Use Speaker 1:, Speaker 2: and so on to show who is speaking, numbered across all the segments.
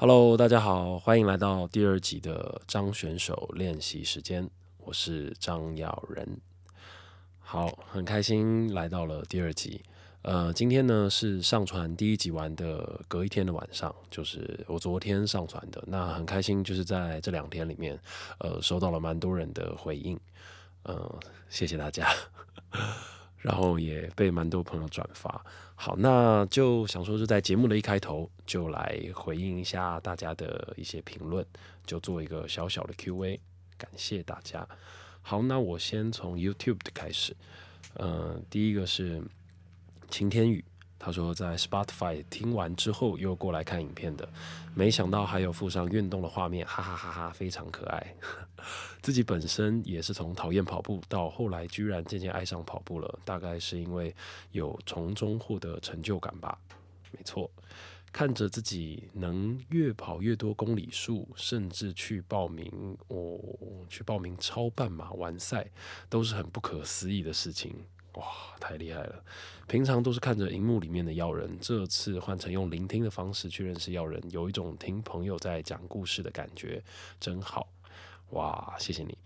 Speaker 1: Hello，大家好，欢迎来到第二集的张选手练习时间，我是张耀仁。好，很开心来到了第二集。呃，今天呢是上传第一集完的隔一天的晚上，就是我昨天上传的。那很开心，就是在这两天里面，呃，收到了蛮多人的回应，嗯，谢谢大家。然后也被蛮多朋友转发。好，那就想说，就在节目的一开头，就来回应一下大家的一些评论，就做一个小小的 Q&A，感谢大家。好，那我先从 YouTube 的开始。嗯，第一个是晴天雨。他说在 Spotify 听完之后又过来看影片的，没想到还有附上运动的画面，哈哈哈哈，非常可爱。自己本身也是从讨厌跑步到后来居然渐渐爱上跑步了，大概是因为有从中获得成就感吧。没错，看着自己能越跑越多公里数，甚至去报名哦，去报名超半马完赛，都是很不可思议的事情。哇，太厉害了！平常都是看着荧幕里面的要人，这次换成用聆听的方式去认识要人，有一种听朋友在讲故事的感觉，真好！哇，谢谢你！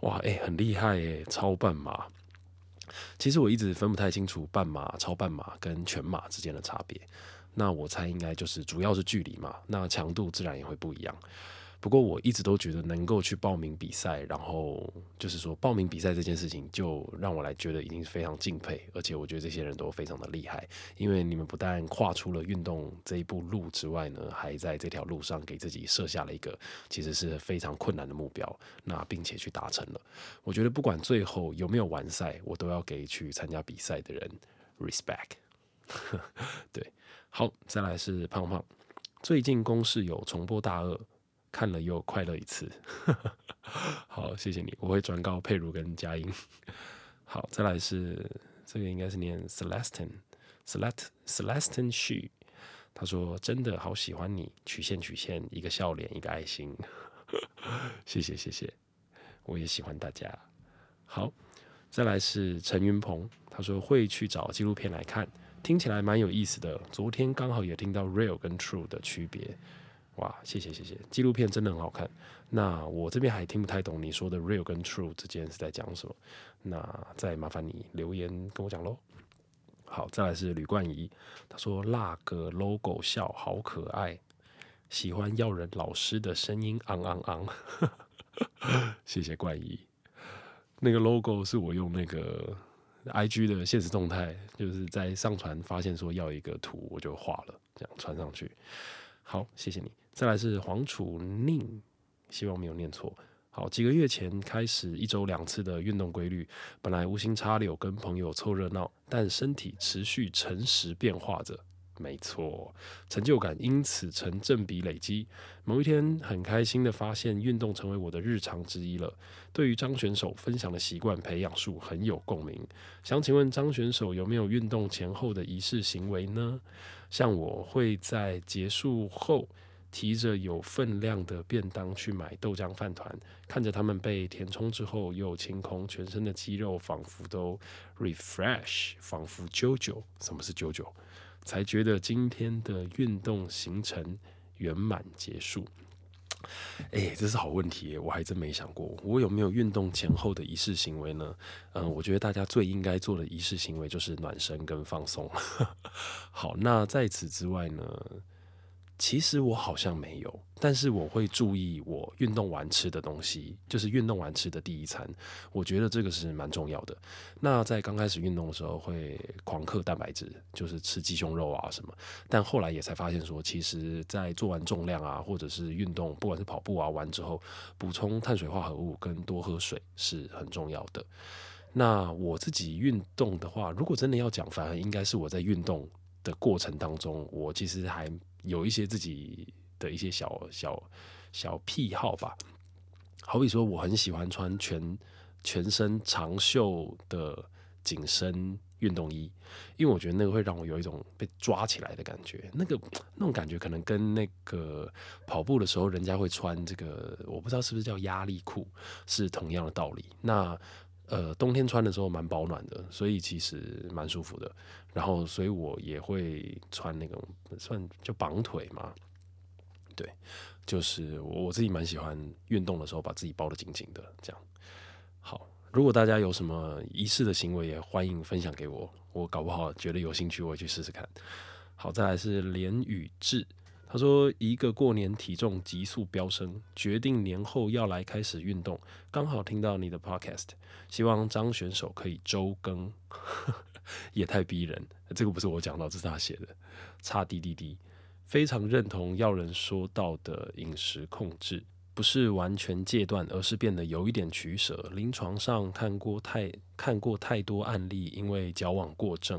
Speaker 1: 哇，哎，很厉害哎，超半马。其实我一直分不太清楚半马、超半马跟全马之间的差别。那我猜应该就是主要是距离嘛，那强度自然也会不一样。不过我一直都觉得能够去报名比赛，然后就是说报名比赛这件事情，就让我来觉得已经是非常敬佩，而且我觉得这些人都非常的厉害，因为你们不但跨出了运动这一步路之外呢，还在这条路上给自己设下了一个其实是非常困难的目标，那并且去达成了。我觉得不管最后有没有完赛，我都要给去参加比赛的人 respect。对，好，再来是胖胖，最近公式有重播大二。看了又快乐一次，好，谢谢你，我会转告佩如跟佳音。好，再来是这个应该是念 Celestin，Celest Celestin She，他说真的好喜欢你，曲线曲线，一个笑脸，一个爱心，谢谢谢谢，我也喜欢大家。好，再来是陈云鹏，他说会去找纪录片来看，听起来蛮有意思的。昨天刚好也听到 real 跟 true 的区别。哇，谢谢谢谢，纪录片真的很好看。那我这边还听不太懂你说的 real 跟 true 之间是在讲什么，那再麻烦你留言跟我讲喽。好，再来是吕冠仪，他说那个 logo 笑好可爱，喜欢要人老师的声音，昂昂昂。谢谢冠仪，那个 logo 是我用那个 IG 的现实动态，就是在上传发现说要一个图，我就画了，这样传上去。好，谢谢你。再来是黄楚宁，希望没有念错。好，几个月前开始一周两次的运动规律，本来无心插柳跟朋友凑热闹，但身体持续诚实变化着。没错，成就感因此成正比累积。某一天，很开心的发现运动成为我的日常之一了。对于张选手分享的习惯培养术很有共鸣。想请问张选手有没有运动前后的仪式行为呢？像我会在结束后提着有分量的便当去买豆浆饭团，看着他们被填充之后又清空，全身的肌肉仿佛都 refresh，仿佛 JoJo，。什么是 JoJo？？才觉得今天的运动行程圆满结束。哎，这是好问题，我还真没想过，我有没有运动前后的仪式行为呢？嗯，我觉得大家最应该做的仪式行为就是暖身跟放松。好，那在此之外呢？其实我好像没有，但是我会注意我运动完吃的东西，就是运动完吃的第一餐，我觉得这个是蛮重要的。那在刚开始运动的时候会狂嗑蛋白质，就是吃鸡胸肉啊什么，但后来也才发现说，其实在做完重量啊，或者是运动，不管是跑步啊完之后，补充碳水化合物跟多喝水是很重要的。那我自己运动的话，如果真的要讲，反而应该是我在运动的过程当中，我其实还。有一些自己的一些小小小癖好吧，好比说我很喜欢穿全全身长袖的紧身运动衣，因为我觉得那个会让我有一种被抓起来的感觉，那个那种感觉可能跟那个跑步的时候人家会穿这个，我不知道是不是叫压力裤，是同样的道理。那呃，冬天穿的时候蛮保暖的，所以其实蛮舒服的。然后，所以我也会穿那种算就绑腿嘛。对，就是我自己蛮喜欢运动的时候把自己包得紧紧的，这样。好，如果大家有什么仪式的行为，也欢迎分享给我，我搞不好觉得有兴趣，我也去试试看。好，再来是连宇志。他说：“一个过年体重急速飙升，决定年后要来开始运动。刚好听到你的 podcast，希望张选手可以周更，也太逼人。这个不是我讲到，这是他写的。差滴滴滴，非常认同要人说到的饮食控制，不是完全戒断，而是变得有一点取舍。临床上看过太看过太多案例，因为矫枉过正。”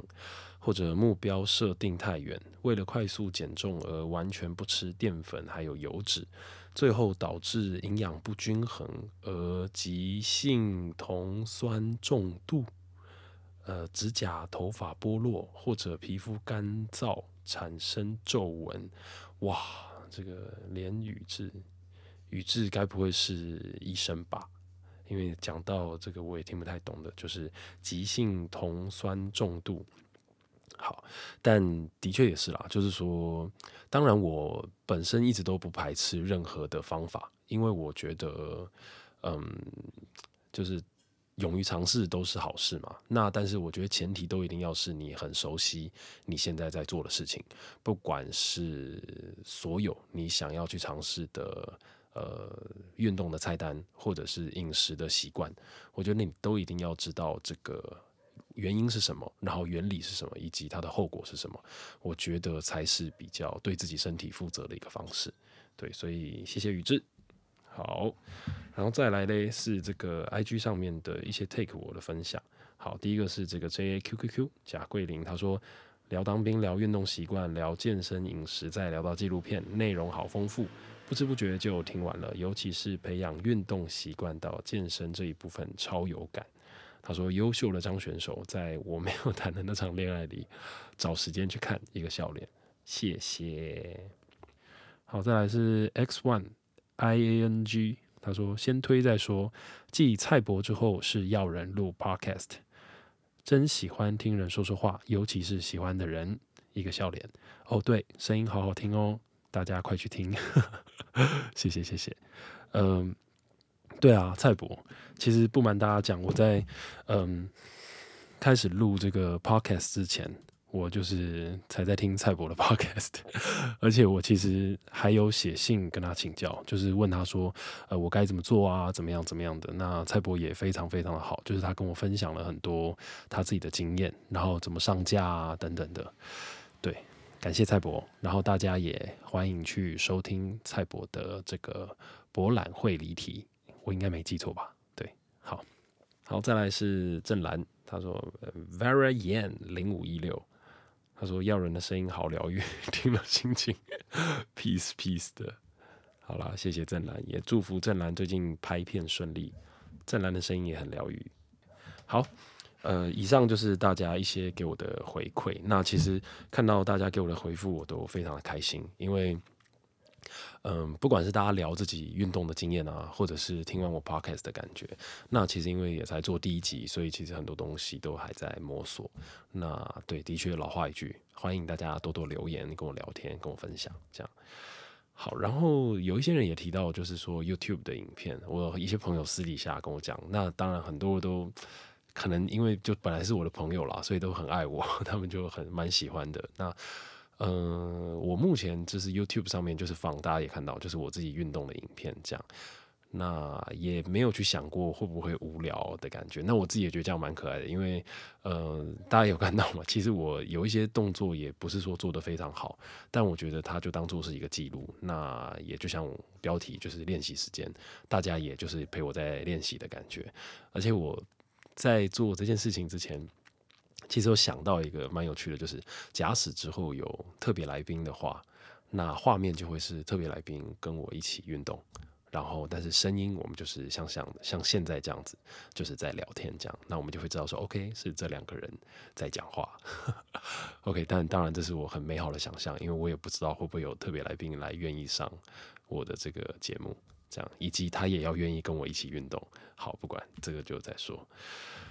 Speaker 1: 或者目标设定太远，为了快速减重而完全不吃淀粉还有油脂，最后导致营养不均衡而急性酮酸中毒，呃，指甲、头发剥落或者皮肤干燥产生皱纹。哇，这个连宇智，宇智该不会是医生吧？因为讲到这个我也听不太懂的，就是急性酮酸中毒。好，但的确也是啦，就是说，当然我本身一直都不排斥任何的方法，因为我觉得，嗯，就是勇于尝试都是好事嘛。那但是我觉得前提都一定要是你很熟悉你现在在做的事情，不管是所有你想要去尝试的呃运动的菜单，或者是饮食的习惯，我觉得你都一定要知道这个。原因是什么？然后原理是什么？以及它的后果是什么？我觉得才是比较对自己身体负责的一个方式。对，所以谢谢宇智。好，然后再来呢是这个 I G 上面的一些 take 我的分享。好，第一个是这个 J A Q Q Q 贾桂林，他说聊当兵，聊运动习惯，聊健身饮食，再聊到纪录片，内容好丰富，不知不觉就听完了。尤其是培养运动习惯到健身这一部分，超有感。他说：“优秀的张选手，在我没有谈的那场恋爱里，找时间去看一个笑脸，谢谢。”好，再来是 X One I A N G。他说：“先推再说。”继蔡博之后，是要人录 Podcast，真喜欢听人说说话，尤其是喜欢的人，一个笑脸。哦，对，声音好好听哦，大家快去听。谢谢，谢谢。嗯。对啊，蔡博，其实不瞒大家讲，我在嗯开始录这个 podcast 之前，我就是才在听蔡博的 podcast，而且我其实还有写信跟他请教，就是问他说，呃，我该怎么做啊，怎么样怎么样的。那蔡博也非常非常的好，就是他跟我分享了很多他自己的经验，然后怎么上架啊等等的。对，感谢蔡博，然后大家也欢迎去收听蔡博的这个博览会离题。我应该没记错吧？对，好，好，再来是郑兰，他说 Very Yan 零五一六，他说要人的声音好疗愈，听了心情 peace peace 的。好啦，谢谢郑兰，也祝福郑兰最近拍片顺利。郑兰的声音也很疗愈。好，呃，以上就是大家一些给我的回馈。那其实看到大家给我的回复，我都非常的开心，因为。嗯，不管是大家聊自己运动的经验啊，或者是听完我 podcast 的感觉，那其实因为也才做第一集，所以其实很多东西都还在摸索。那对，的确老话一句，欢迎大家多多留言跟我聊天，跟我分享。这样好，然后有一些人也提到，就是说 YouTube 的影片，我一些朋友私底下跟我讲，那当然很多都可能因为就本来是我的朋友啦，所以都很爱我，他们就很蛮喜欢的。那嗯，我目前就是 YouTube 上面就是放，大家也看到，就是我自己运动的影片这样。那也没有去想过会不会无聊的感觉。那我自己也觉得这样蛮可爱的，因为呃，大家有看到吗？其实我有一些动作也不是说做的非常好，但我觉得它就当做是一个记录。那也就像标题就是练习时间，大家也就是陪我在练习的感觉。而且我在做这件事情之前。其实我想到一个蛮有趣的，就是假使之后有特别来宾的话，那画面就会是特别来宾跟我一起运动，然后但是声音我们就是像像像现在这样子，就是在聊天这样，那我们就会知道说，OK 是这两个人在讲话，OK，但当然这是我很美好的想象，因为我也不知道会不会有特别来宾来愿意上我的这个节目，这样以及他也要愿意跟我一起运动。好，不管这个就再说。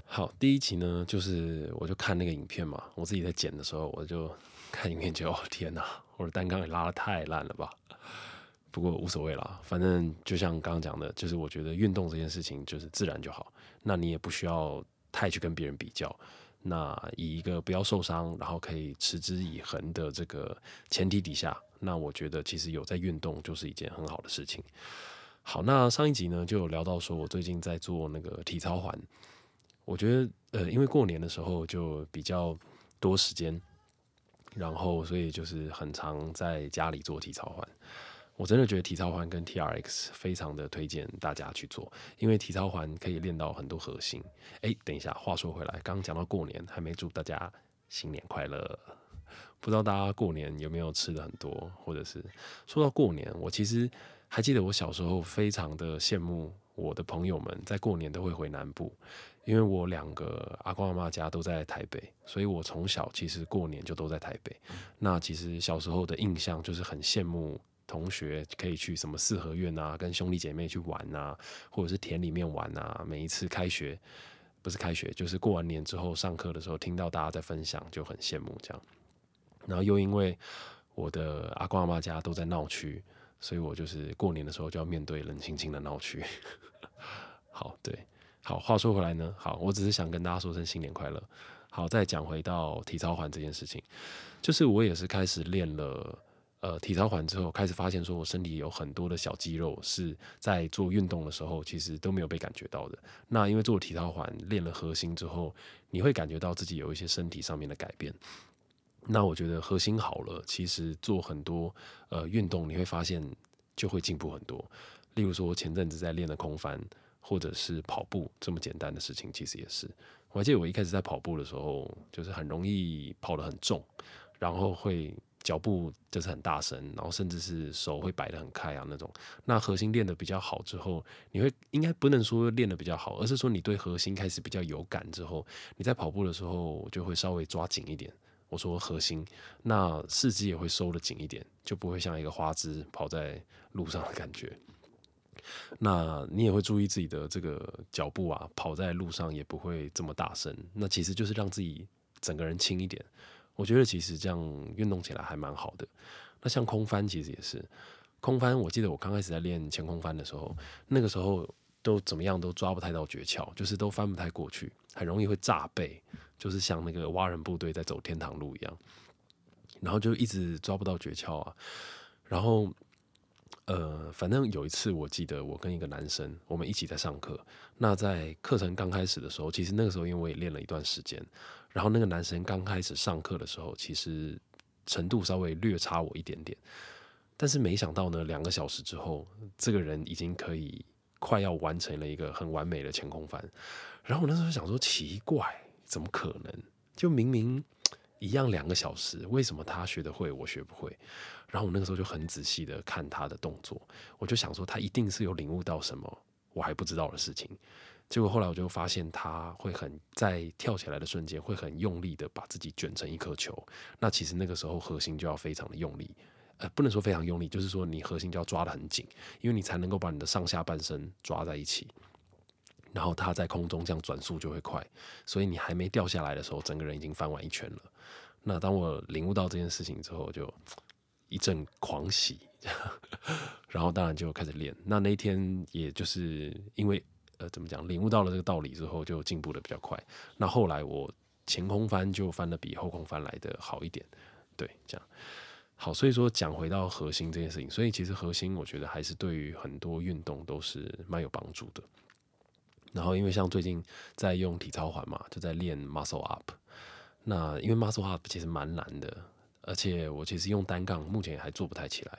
Speaker 1: 好，第一集呢，就是我就看那个影片嘛，我自己在剪的时候，我就看影片，就哦天哪，我的单杠也拉的太烂了吧。不过无所谓啦，反正就像刚刚讲的，就是我觉得运动这件事情就是自然就好，那你也不需要太去跟别人比较。那以一个不要受伤，然后可以持之以恒的这个前提底下，那我觉得其实有在运动就是一件很好的事情。好，那上一集呢就有聊到说我最近在做那个体操环，我觉得呃，因为过年的时候就比较多时间，然后所以就是很常在家里做体操环。我真的觉得体操环跟 T R X 非常的推荐大家去做，因为体操环可以练到很多核心。哎，等一下，话说回来，刚刚讲到过年，还没祝大家新年快乐。不知道大家过年有没有吃的很多，或者是说到过年，我其实还记得我小时候非常的羡慕我的朋友们在过年都会回南部，因为我两个阿公阿妈家都在台北，所以我从小其实过年就都在台北。那其实小时候的印象就是很羡慕。同学可以去什么四合院啊，跟兄弟姐妹去玩啊，或者是田里面玩啊。每一次开学，不是开学，就是过完年之后上课的时候，听到大家在分享，就很羡慕这样。然后又因为我的阿公阿妈家都在闹区，所以我就是过年的时候就要面对冷清清的闹区。好，对，好。话说回来呢，好，我只是想跟大家说声新年快乐。好，再讲回到体操环这件事情，就是我也是开始练了。呃，体操环之后，开始发现说，我身体有很多的小肌肉是在做运动的时候，其实都没有被感觉到的。那因为做体操环练了核心之后，你会感觉到自己有一些身体上面的改变。那我觉得核心好了，其实做很多呃运动，你会发现就会进步很多。例如说，前阵子在练的空翻，或者是跑步这么简单的事情，其实也是。我还记得我一开始在跑步的时候，就是很容易跑得很重，然后会。脚步就是很大声，然后甚至是手会摆得很开啊那种。那核心练得比较好之后，你会应该不能说练得比较好，而是说你对核心开始比较有感之后，你在跑步的时候就会稍微抓紧一点。我说核心，那四肢也会收得紧一点，就不会像一个花枝跑在路上的感觉。那你也会注意自己的这个脚步啊，跑在路上也不会这么大声。那其实就是让自己整个人轻一点。我觉得其实这样运动起来还蛮好的。那像空翻其实也是，空翻我记得我刚开始在练前空翻的时候，那个时候都怎么样都抓不太到诀窍，就是都翻不太过去，很容易会炸背，就是像那个蛙人部队在走天堂路一样，然后就一直抓不到诀窍啊。然后呃，反正有一次我记得我跟一个男生我们一起在上课，那在课程刚开始的时候，其实那个时候因为我也练了一段时间。然后那个男生刚开始上课的时候，其实程度稍微略差我一点点，但是没想到呢，两个小时之后，这个人已经可以快要完成了一个很完美的前空翻。然后我那时候想说，奇怪，怎么可能？就明明一样两个小时，为什么他学得会，我学不会？然后我那个时候就很仔细的看他的动作，我就想说，他一定是有领悟到什么我还不知道的事情。结果后来我就发现，他会很在跳起来的瞬间，会很用力的把自己卷成一颗球。那其实那个时候核心就要非常的用力，呃，不能说非常用力，就是说你核心就要抓得很紧，因为你才能够把你的上下半身抓在一起。然后它在空中这样转速就会快，所以你还没掉下来的时候，整个人已经翻完一圈了。那当我领悟到这件事情之后，就一阵狂喜，然后当然就开始练。那那一天也就是因为。呃，怎么讲？领悟到了这个道理之后，就进步的比较快。那后来我前空翻就翻的比后空翻来的好一点，对，这样好。所以说讲回到核心这件事情，所以其实核心我觉得还是对于很多运动都是蛮有帮助的。然后因为像最近在用体操环嘛，就在练 muscle up。那因为 muscle up 其实蛮难的，而且我其实用单杠目前还做不太起来，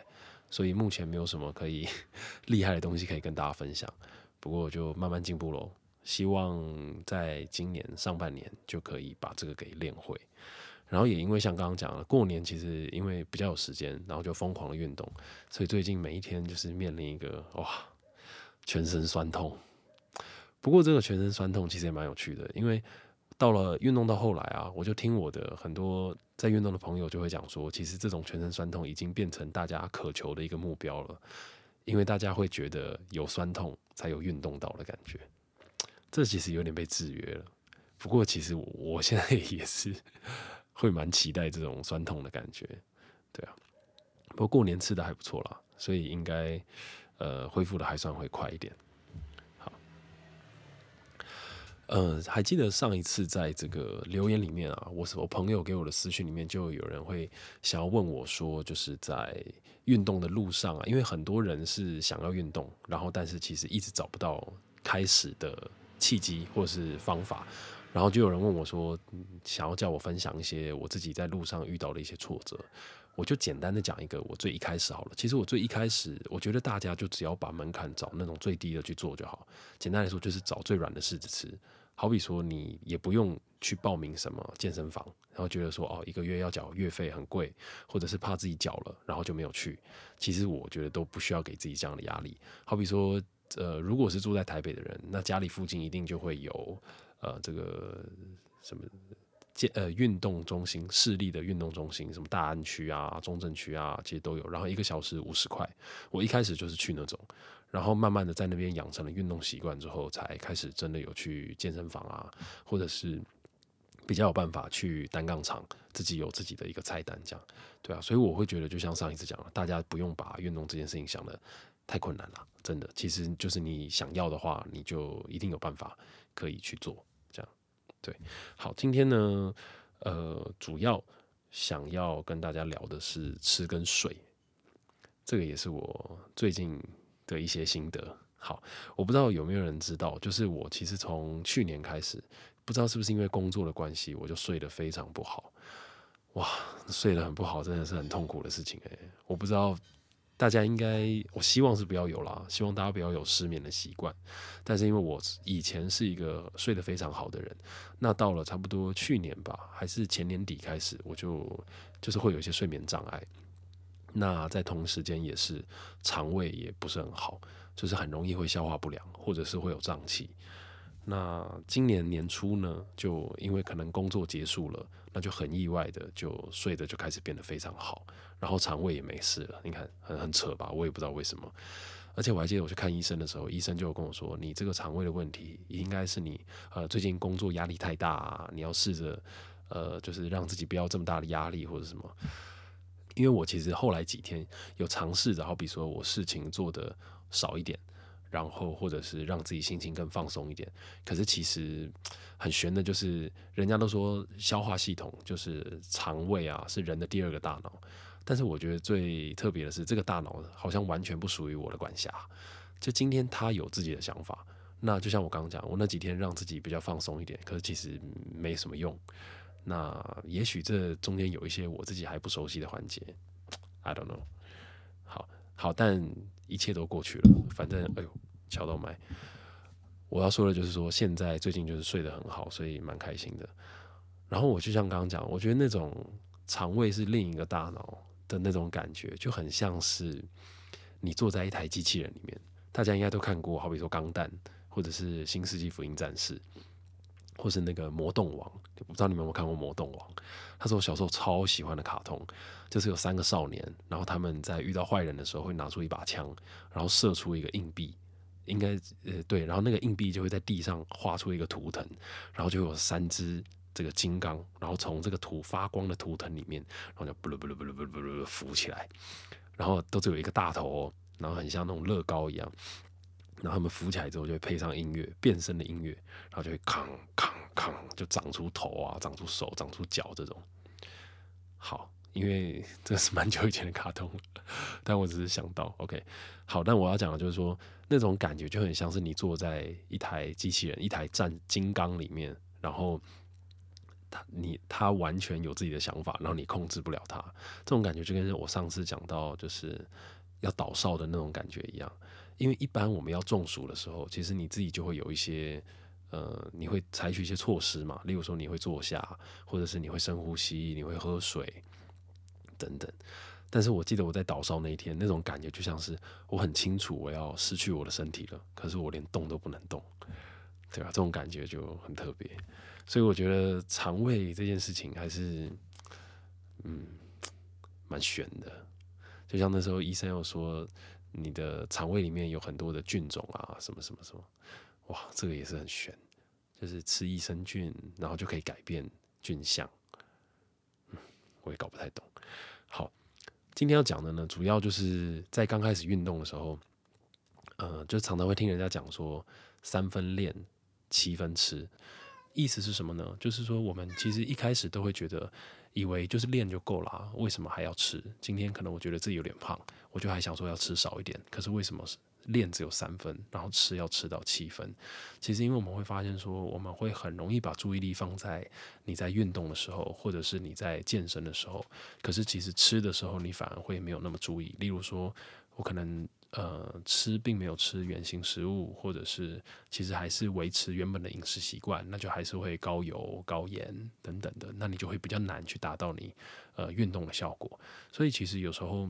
Speaker 1: 所以目前没有什么可以 厉害的东西可以跟大家分享。不过就慢慢进步喽，希望在今年上半年就可以把这个给练会。然后也因为像刚刚讲了，过年其实因为比较有时间，然后就疯狂的运动，所以最近每一天就是面临一个哇，全身酸痛。不过这个全身酸痛其实也蛮有趣的，因为到了运动到后来啊，我就听我的很多在运动的朋友就会讲说，其实这种全身酸痛已经变成大家渴求的一个目标了。因为大家会觉得有酸痛才有运动到的感觉，这其实有点被制约了。不过其实我现在 也是会蛮期待这种酸痛的感觉，对啊。不过过年吃的还不错啦，所以应该呃恢复的还算会快一点。呃，还记得上一次在这个留言里面啊，我我朋友给我的私讯里面，就有人会想要问我说，就是在运动的路上啊，因为很多人是想要运动，然后但是其实一直找不到开始的契机或是方法，然后就有人问我说，想要叫我分享一些我自己在路上遇到的一些挫折，我就简单的讲一个我最一开始好了。其实我最一开始，我觉得大家就只要把门槛找那种最低的去做就好。简单来说，就是找最软的柿子吃。好比说，你也不用去报名什么健身房，然后觉得说哦，一个月要缴月费很贵，或者是怕自己缴了，然后就没有去。其实我觉得都不需要给自己这样的压力。好比说，呃，如果是住在台北的人，那家里附近一定就会有呃这个什么健呃运动中心，市立的运动中心，什么大安区啊、中正区啊，其实都有。然后一个小时五十块，我一开始就是去那种。然后慢慢的在那边养成了运动习惯之后，才开始真的有去健身房啊，或者是比较有办法去单杠场，自己有自己的一个菜单这样，对啊，所以我会觉得就像上一次讲了，大家不用把运动这件事情想的太困难了，真的，其实就是你想要的话，你就一定有办法可以去做，对，好，今天呢，呃，主要想要跟大家聊的是吃跟睡，这个也是我最近。的一些心得，好，我不知道有没有人知道，就是我其实从去年开始，不知道是不是因为工作的关系，我就睡得非常不好，哇，睡得很不好，真的是很痛苦的事情诶，我不知道大家应该，我希望是不要有啦，希望大家不要有失眠的习惯，但是因为我以前是一个睡得非常好的人，那到了差不多去年吧，还是前年底开始，我就就是会有一些睡眠障碍。那在同时间也是肠胃也不是很好，就是很容易会消化不良，或者是会有胀气。那今年年初呢，就因为可能工作结束了，那就很意外的就睡得就开始变得非常好，然后肠胃也没事了。你看很很扯吧？我也不知道为什么。而且我还记得我去看医生的时候，医生就跟我说：“你这个肠胃的问题，应该是你呃最近工作压力太大，你要试着呃就是让自己不要这么大的压力或者什么。”因为我其实后来几天有尝试着，好比如说我事情做的少一点，然后或者是让自己心情更放松一点。可是其实很悬的，就是人家都说消化系统就是肠胃啊，是人的第二个大脑。但是我觉得最特别的是，这个大脑好像完全不属于我的管辖。就今天他有自己的想法，那就像我刚刚讲，我那几天让自己比较放松一点，可是其实没什么用。那也许这中间有一些我自己还不熟悉的环节，I don't know。好，好，但一切都过去了。反正，哎呦，敲到麦。我要说的就是说，现在最近就是睡得很好，所以蛮开心的。然后我就像刚刚讲，我觉得那种肠胃是另一个大脑的那种感觉，就很像是你坐在一台机器人里面。大家应该都看过，好比说《钢弹》或者是《新世纪福音战士》。或是那个魔动王，不知道你们有没有看过魔动王？他是我小时候超喜欢的卡通，就是有三个少年，然后他们在遇到坏人的时候会拿出一把枪，然后射出一个硬币，应该呃对，然后那个硬币就会在地上画出一个图腾，然后就有三只这个金刚，然后从这个图发光的图腾里面，然后就不噜不噜不噜不噜不噜浮起来，然后都只有一个大头，然后很像那种乐高一样。然后他们浮起来之后，就会配上音乐，变身的音乐，然后就会扛扛扛，就长出头啊，长出手，长出脚这种。好，因为这是蛮久以前的卡通，但我只是想到，OK，好，但我要讲的就是说，那种感觉就很像是你坐在一台机器人、一台战金刚里面，然后他你他完全有自己的想法，然后你控制不了他，这种感觉就跟我上次讲到就是要倒哨的那种感觉一样。因为一般我们要中暑的时候，其实你自己就会有一些，呃，你会采取一些措施嘛，例如说你会坐下，或者是你会深呼吸，你会喝水等等。但是我记得我在岛上那一天，那种感觉就像是我很清楚我要失去我的身体了，可是我连动都不能动，对吧？这种感觉就很特别。所以我觉得肠胃这件事情还是，嗯，蛮悬的。就像那时候医生又说。你的肠胃里面有很多的菌种啊，什么什么什么，哇，这个也是很玄，就是吃益生菌，然后就可以改变菌相。嗯，我也搞不太懂。好，今天要讲的呢，主要就是在刚开始运动的时候，呃，就常常会听人家讲说三分练，七分吃，意思是什么呢？就是说我们其实一开始都会觉得，以为就是练就够了，为什么还要吃？今天可能我觉得自己有点胖，我就还想说要吃少一点，可是为什么？练只有三分，然后吃要吃到七分。其实，因为我们会发现说，我们会很容易把注意力放在你在运动的时候，或者是你在健身的时候。可是，其实吃的时候，你反而会没有那么注意。例如说，我可能呃吃并没有吃原形食物，或者是其实还是维持原本的饮食习惯，那就还是会高油、高盐等等的。那你就会比较难去达到你呃运动的效果。所以，其实有时候。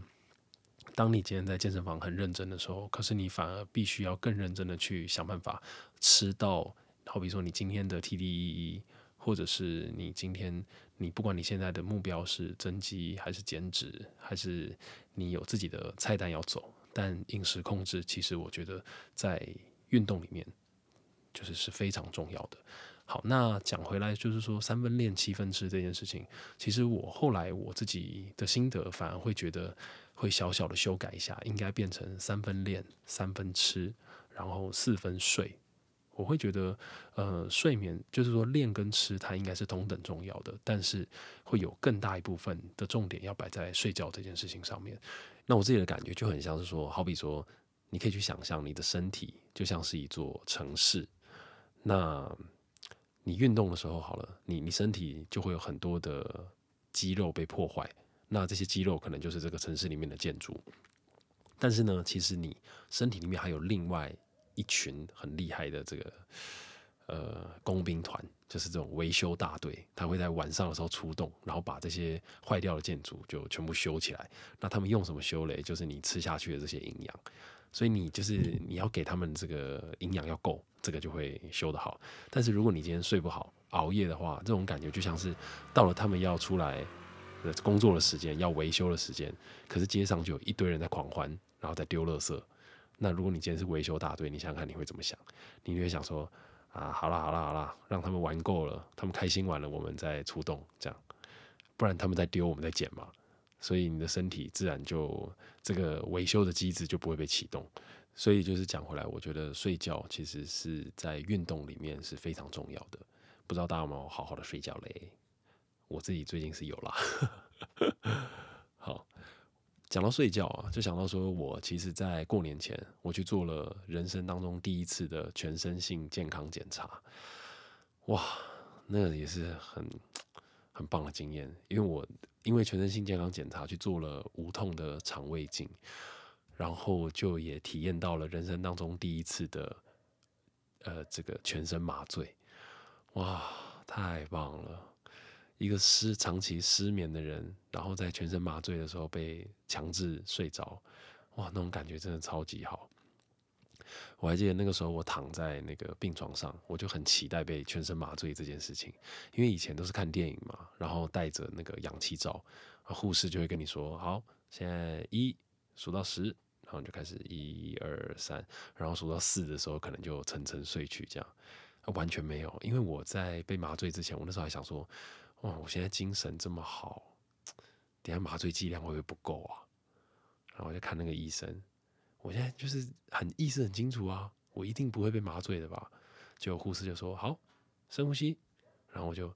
Speaker 1: 当你今天在健身房很认真的时候，可是你反而必须要更认真的去想办法吃到，好比说你今天的 TDEE，或者是你今天你不管你现在的目标是增肌还是减脂，还是你有自己的菜单要走，但饮食控制其实我觉得在运动里面就是是非常重要的。好，那讲回来就是说三分练七分吃这件事情，其实我后来我自己的心得反而会觉得。会小小的修改一下，应该变成三分练，三分吃，然后四分睡。我会觉得，呃，睡眠就是说练跟吃，它应该是同等重要的，但是会有更大一部分的重点要摆在睡觉这件事情上面。那我自己的感觉就很像是说，好比说，你可以去想象你的身体就像是一座城市，那你运动的时候好了，你你身体就会有很多的肌肉被破坏。那这些肌肉可能就是这个城市里面的建筑，但是呢，其实你身体里面还有另外一群很厉害的这个呃工兵团，就是这种维修大队，他会在晚上的时候出动，然后把这些坏掉的建筑就全部修起来。那他们用什么修嘞？就是你吃下去的这些营养，所以你就是你要给他们这个营养要够，这个就会修得好。但是如果你今天睡不好、熬夜的话，这种感觉就像是到了他们要出来。工作的时间要维修的时间，可是街上就有一堆人在狂欢，然后在丢垃圾。那如果你今天是维修大队，你想想看你会怎么想？你会想说啊，好啦好啦好啦，让他们玩够了，他们开心完了，我们再出动，这样，不然他们在丢，我们在捡嘛。所以你的身体自然就这个维修的机制就不会被启动。所以就是讲回来，我觉得睡觉其实是在运动里面是非常重要的。不知道大家有没有好好的睡觉嘞？我自己最近是有啦。好，讲到睡觉啊，就想到说我其实，在过年前我去做了人生当中第一次的全身性健康检查，哇，那个也是很很棒的经验，因为我因为全身性健康检查去做了无痛的肠胃镜，然后就也体验到了人生当中第一次的呃这个全身麻醉，哇，太棒了。一个失长期失眠的人，然后在全身麻醉的时候被强制睡着，哇，那种感觉真的超级好。我还记得那个时候我躺在那个病床上，我就很期待被全身麻醉这件事情，因为以前都是看电影嘛，然后带着那个氧气罩，护士就会跟你说：“好，现在一数到十，然后你就开始一二三，然后数到四的时候，可能就沉沉睡去。”这样完全没有，因为我在被麻醉之前，我那时候还想说。哇！我现在精神这么好，等下麻醉剂量会不会不够啊？然后我就看那个医生，我现在就是很意识很清楚啊，我一定不会被麻醉的吧？就护士就说：“好，深呼吸。”然后我就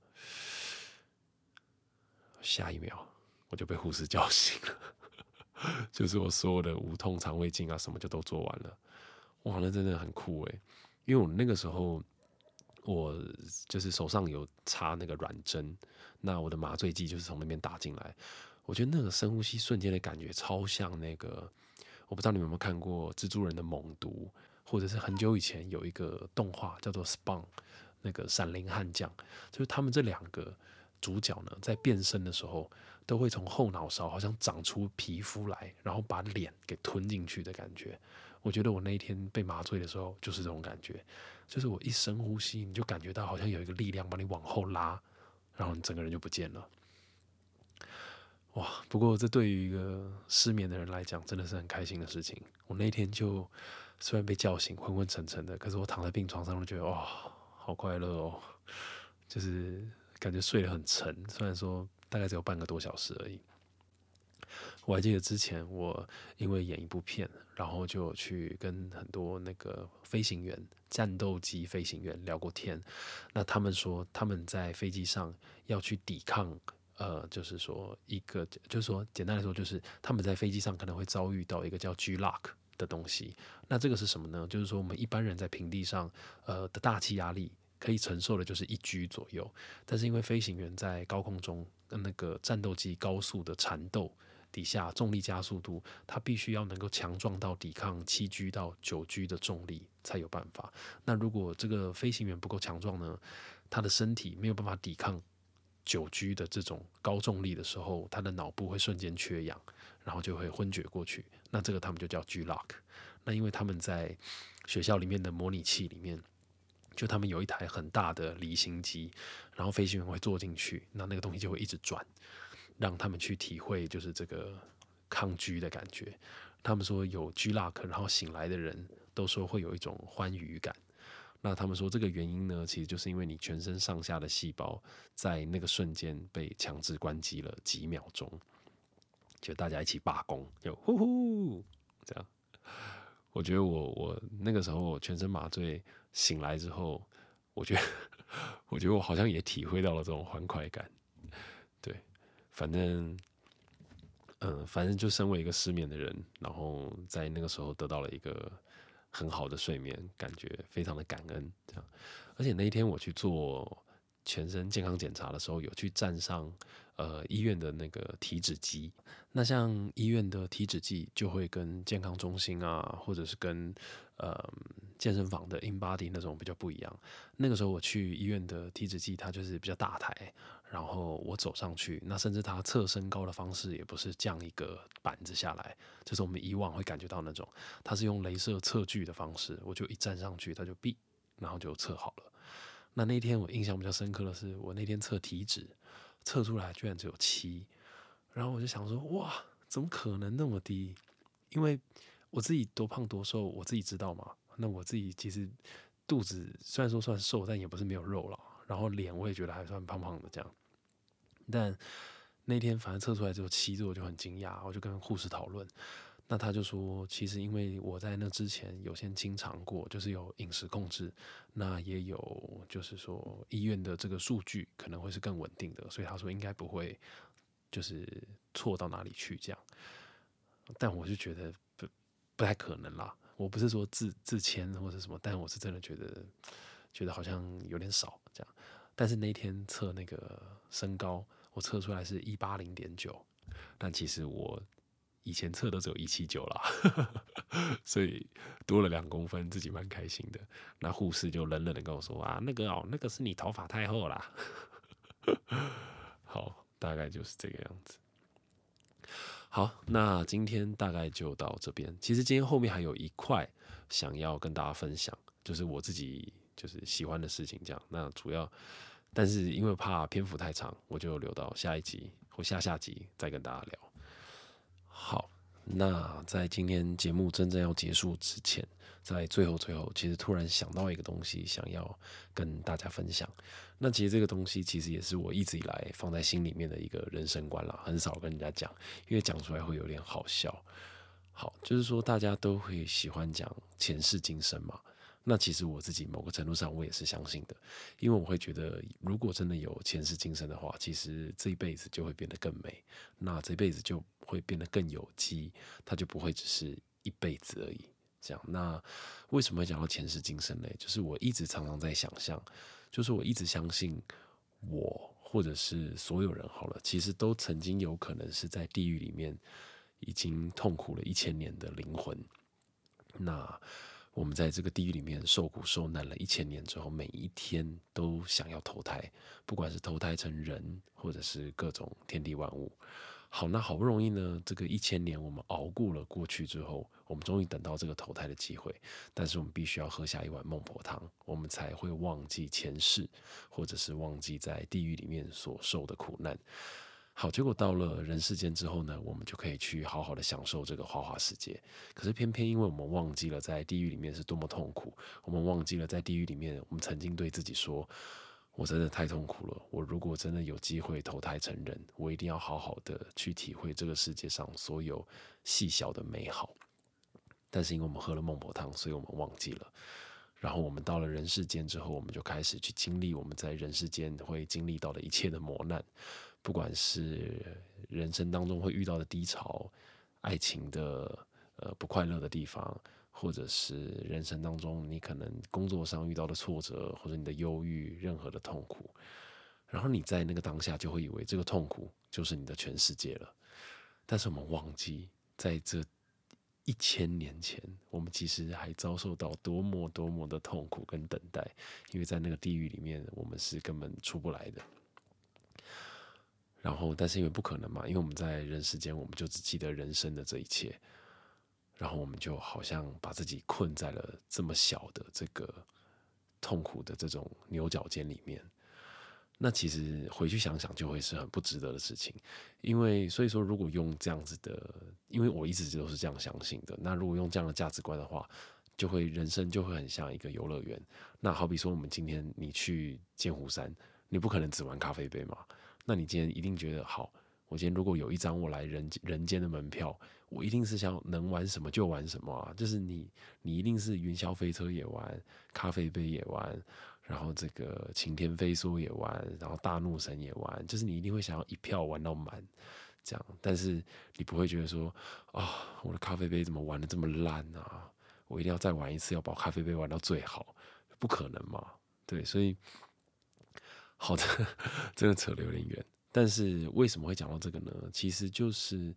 Speaker 1: 下一秒我就被护士叫醒了，就是我所有的无痛肠胃镜啊什么就都做完了。哇，那真的很酷诶，因为我那个时候。我就是手上有插那个软针，那我的麻醉剂就是从那边打进来。我觉得那个深呼吸瞬间的感觉超像那个，我不知道你们有没有看过蜘蛛人的猛毒，或者是很久以前有一个动画叫做《Spawn》，那个闪灵悍将，就是他们这两个主角呢，在变身的时候都会从后脑勺好像长出皮肤来，然后把脸给吞进去的感觉。我觉得我那一天被麻醉的时候就是这种感觉。就是我一深呼吸，你就感觉到好像有一个力量把你往后拉，然后你整个人就不见了。哇！不过这对于一个失眠的人来讲，真的是很开心的事情。我那天就虽然被叫醒，昏昏沉沉的，可是我躺在病床上，就觉得哇，好快乐哦！就是感觉睡得很沉，虽然说大概只有半个多小时而已。我还记得之前我因为演一部片，然后就去跟很多那个飞行员、战斗机飞行员聊过天。那他们说他们在飞机上要去抵抗，呃，就是说一个，就是说简单来说，就是他们在飞机上可能会遭遇到一个叫 G lock 的东西。那这个是什么呢？就是说我们一般人在平地上，呃的大气压力可以承受的就是一 G 左右，但是因为飞行员在高空中跟那个战斗机高速的缠斗。底下重力加速度，它必须要能够强壮到抵抗七 G 到九 G 的重力才有办法。那如果这个飞行员不够强壮呢？他的身体没有办法抵抗九 G 的这种高重力的时候，他的脑部会瞬间缺氧，然后就会昏厥过去。那这个他们就叫 G lock。那因为他们在学校里面的模拟器里面，就他们有一台很大的离心机，然后飞行员会坐进去，那那个东西就会一直转。让他们去体会，就是这个抗拒的感觉。他们说有居拉克，然后醒来的人都说会有一种欢愉感。那他们说这个原因呢，其实就是因为你全身上下的细胞在那个瞬间被强制关机了几秒钟，就大家一起罢工，就呼呼这样。我觉得我我那个时候我全身麻醉醒来之后，我觉得 我觉得我好像也体会到了这种欢快感。反正，嗯，反正就身为一个失眠的人，然后在那个时候得到了一个很好的睡眠，感觉非常的感恩。这样，而且那一天我去做全身健康检查的时候，有去站上呃医院的那个体脂机。那像医院的体脂计就会跟健康中心啊，或者是跟呃健身房的 InBody 那种比较不一样。那个时候我去医院的体脂计，它就是比较大台。然后我走上去，那甚至它测身高的方式也不是降一个板子下来，就是我们以往会感觉到那种，它是用镭射测距的方式，我就一站上去，它就闭，然后就测好了。那那天我印象比较深刻的是，我那天测体脂，测出来居然只有七，然后我就想说，哇，怎么可能那么低？因为我自己多胖多瘦，我自己知道嘛。那我自己其实肚子虽然说算瘦，但也不是没有肉了。然后脸我也觉得还算胖胖的这样，但那天反正测出来只有七，我就很惊讶，我就跟护士讨论，那他就说，其实因为我在那之前有先清肠过，就是有饮食控制，那也有就是说医院的这个数据可能会是更稳定的，所以他说应该不会就是错到哪里去这样，但我就觉得不不太可能啦，我不是说自自谦或者什么，但我是真的觉得。觉得好像有点少这样，但是那天测那个身高，我测出来是一八零点九，但其实我以前测都只有一七九啦，所以多了两公分，自己蛮开心的。那护士就冷冷的跟我说啊，那个哦，那个是你头发太厚啦。好，大概就是这个样子。好，那今天大概就到这边。其实今天后面还有一块想要跟大家分享，就是我自己。就是喜欢的事情，这样。那主要，但是因为怕篇幅太长，我就留到下一集或下下集再跟大家聊。好，那在今天节目真正要结束之前，在最后最后，其实突然想到一个东西，想要跟大家分享。那其实这个东西，其实也是我一直以来放在心里面的一个人生观了，很少跟人家讲，因为讲出来会有点好笑。好，就是说大家都会喜欢讲前世今生嘛。那其实我自己某个程度上我也是相信的，因为我会觉得，如果真的有前世今生的话，其实这一辈子就会变得更美，那这辈子就会变得更有机，它就不会只是一辈子而已。这样，那为什么会讲到前世今生呢？就是我一直常常在想象，就是我一直相信，我或者是所有人好了，其实都曾经有可能是在地狱里面已经痛苦了一千年的灵魂，那。我们在这个地狱里面受苦受难了一千年之后，每一天都想要投胎，不管是投胎成人，或者是各种天地万物。好，那好不容易呢，这个一千年我们熬过了过去之后，我们终于等到这个投胎的机会。但是我们必须要喝下一碗孟婆汤，我们才会忘记前世，或者是忘记在地狱里面所受的苦难。好，结果到了人世间之后呢，我们就可以去好好的享受这个花花世界。可是偏偏因为我们忘记了在地狱里面是多么痛苦，我们忘记了在地狱里面，我们曾经对自己说：“我真的太痛苦了。我如果真的有机会投胎成人，我一定要好好的去体会这个世界上所有细小的美好。但是因为我们喝了孟婆汤，所以我们忘记了。然后我们到了人世间之后，我们就开始去经历我们在人世间会经历到的一切的磨难，不管是人生当中会遇到的低潮、爱情的呃不快乐的地方。或者是人生当中，你可能工作上遇到的挫折，或者你的忧郁，任何的痛苦，然后你在那个当下就会以为这个痛苦就是你的全世界了。但是我们忘记，在这一千年前，我们其实还遭受到多么多么的痛苦跟等待，因为在那个地狱里面，我们是根本出不来的。然后，但是因为不可能嘛，因为我们在人世间，我们就只记得人生的这一切。然后我们就好像把自己困在了这么小的这个痛苦的这种牛角尖里面。那其实回去想想，就会是很不值得的事情。因为所以说，如果用这样子的，因为我一直都是这样相信的。那如果用这样的价值观的话，就会人生就会很像一个游乐园。那好比说，我们今天你去剑湖山，你不可能只玩咖啡杯嘛？那你今天一定觉得好。我今天如果有一张我来人人间的门票，我一定是想能玩什么就玩什么啊！就是你，你一定是云霄飞车也玩，咖啡杯也玩，然后这个晴天飞梭也玩，然后大怒神也玩，就是你一定会想要一票玩到满，这样。但是你不会觉得说啊，我的咖啡杯怎么玩的这么烂啊？我一定要再玩一次，要把咖啡杯玩到最好，不可能嘛？对，所以好的，真的扯得有点远。但是为什么会讲到这个呢？其实就是，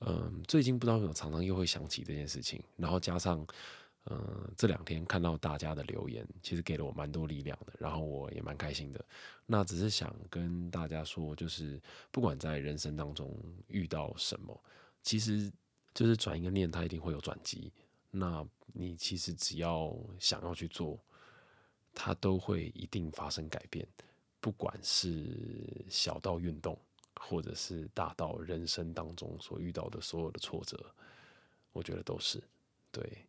Speaker 1: 嗯，最近不知道为什么常常又会想起这件事情，然后加上，嗯，这两天看到大家的留言，其实给了我蛮多力量的，然后我也蛮开心的。那只是想跟大家说，就是不管在人生当中遇到什么，其实就是转一个念，它一定会有转机。那你其实只要想要去做，它都会一定发生改变。不管是小到运动，或者是大到人生当中所遇到的所有的挫折，我觉得都是对。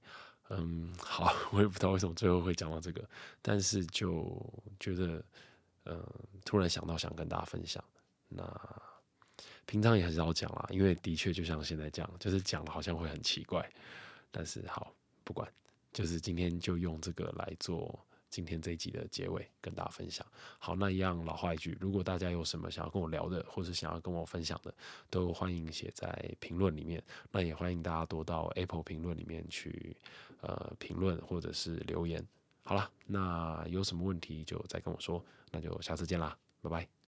Speaker 1: 嗯，好，我也不知道为什么最后会讲到这个，但是就觉得，嗯，突然想到想跟大家分享。那平常也很少讲啦，因为的确就像现在这样，就是讲好像会很奇怪。但是好，不管，就是今天就用这个来做。今天这一集的结尾跟大家分享。好，那一样老话一句，如果大家有什么想要跟我聊的，或是想要跟我分享的，都欢迎写在评论里面。那也欢迎大家多到 Apple 评论里面去呃评论或者是留言。好了，那有什么问题就再跟我说，那就下次见啦，拜拜。